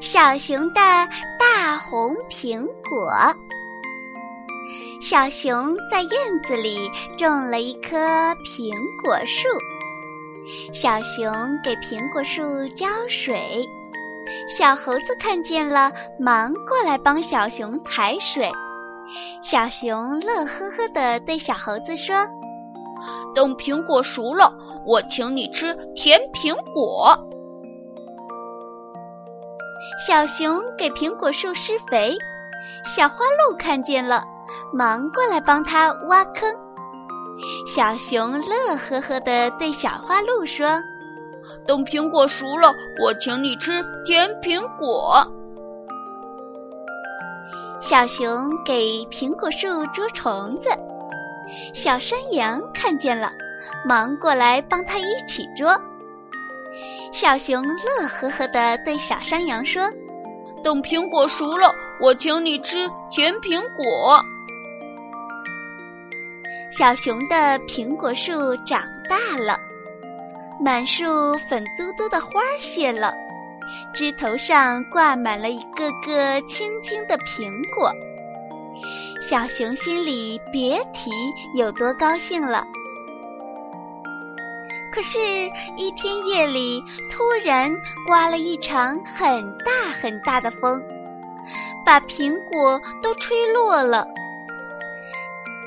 小熊的大红苹果。小熊在院子里种了一棵苹果树，小熊给苹果树浇水，小猴子看见了，忙过来帮小熊抬水。小熊乐呵呵地对小猴子说：“等苹果熟了，我请你吃甜苹果。”小熊给苹果树施肥，小花鹿看见了，忙过来帮它挖坑。小熊乐呵呵地对小花鹿说：“等苹果熟了，我请你吃甜苹果。”小熊给苹果树捉虫子，小山羊看见了，忙过来帮它一起捉。小熊乐呵呵地对小山羊说：“等苹果熟了，我请你吃甜苹果。”小熊的苹果树长大了，满树粉嘟嘟的花谢了，枝头上挂满了一个个青青的苹果。小熊心里别提有多高兴了。可是，一天夜里，突然刮了一场很大很大的风，把苹果都吹落了。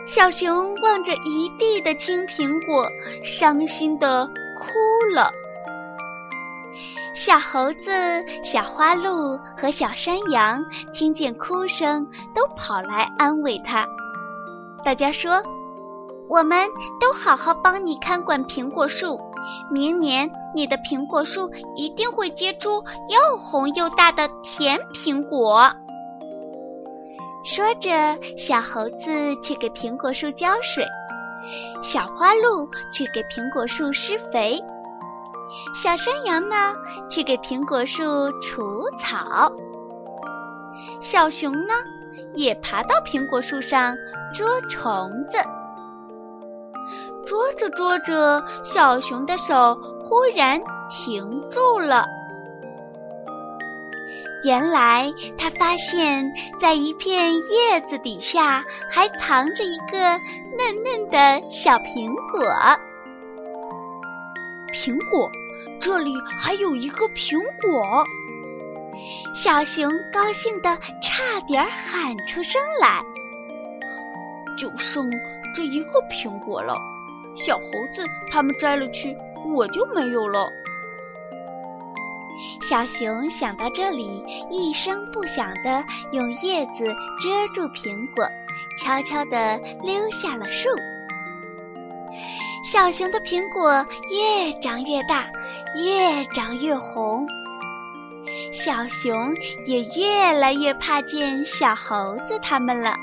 小熊望着一地的青苹果，伤心的哭了。小猴子、小花鹿和小山羊听见哭声，都跑来安慰他。大家说。我们都好好帮你看管苹果树，明年你的苹果树一定会结出又红又大的甜苹果。说着，小猴子去给苹果树浇水，小花鹿去给苹果树施肥，小山羊呢去给苹果树除草，小熊呢也爬到苹果树上捉虫子。捉着捉着，小熊的手忽然停住了。原来，他发现在一片叶子底下还藏着一个嫩嫩的小苹果。苹果，这里还有一个苹果！小熊高兴的差点喊出声来。就剩这一个苹果了。小猴子他们摘了去，我就没有了。小熊想到这里，一声不响地用叶子遮住苹果，悄悄地溜下了树。小熊的苹果越长越大，越长越红。小熊也越来越怕见小猴子他们了。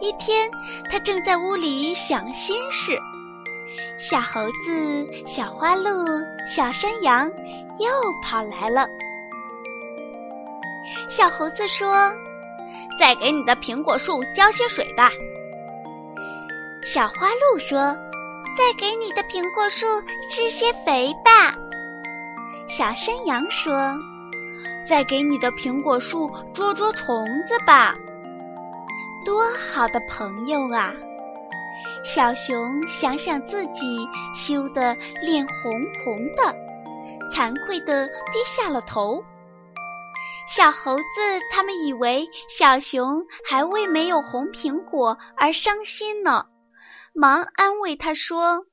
一天，他正在屋里想心事，小猴子、小花鹿、小山羊又跑来了。小猴子说：“再给你的苹果树浇些水吧。”小花鹿说：“再给你的苹果树施些肥吧。”小山羊说：“再给你的苹果树捉捉虫子吧。”多好的朋友啊！小熊想想自己羞得脸红红的，惭愧地低下了头。小猴子他们以为小熊还为没有红苹果而伤心呢，忙安慰他说：“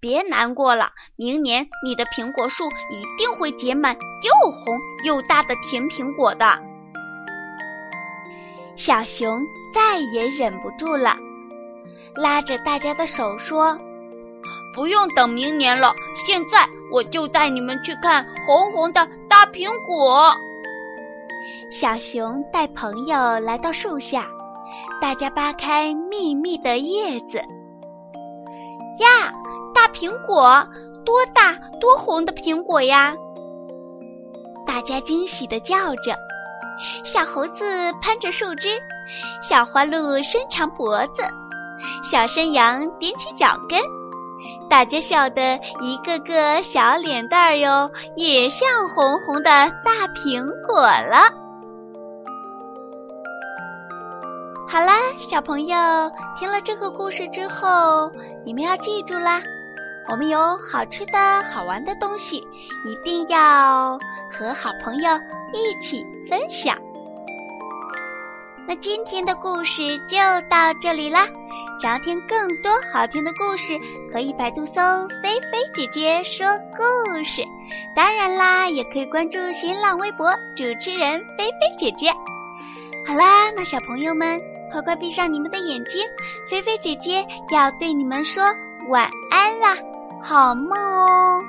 别难过了，明年你的苹果树一定会结满又红又大的甜苹果的。”小熊再也忍不住了，拉着大家的手说：“不用等明年了，现在我就带你们去看红红的大苹果。小熊带朋友来到树下，大家扒开密密的叶子。呀，大苹果，多大多红的苹果呀！大家惊喜地叫着。小猴子攀着树枝，小花鹿伸长脖子，小山羊踮起脚跟，大家笑得一个个小脸蛋儿哟，也像红红的大苹果了。好啦，小朋友，听了这个故事之后，你们要记住啦，我们有好吃的好玩的东西，一定要和好朋友一起。分享。那今天的故事就到这里啦！想要听更多好听的故事，可以百度搜“菲菲姐姐说故事”。当然啦，也可以关注新浪微博主持人菲菲姐姐。好啦，那小朋友们，快快闭上你们的眼睛，菲菲姐姐要对你们说晚安啦，好梦哦。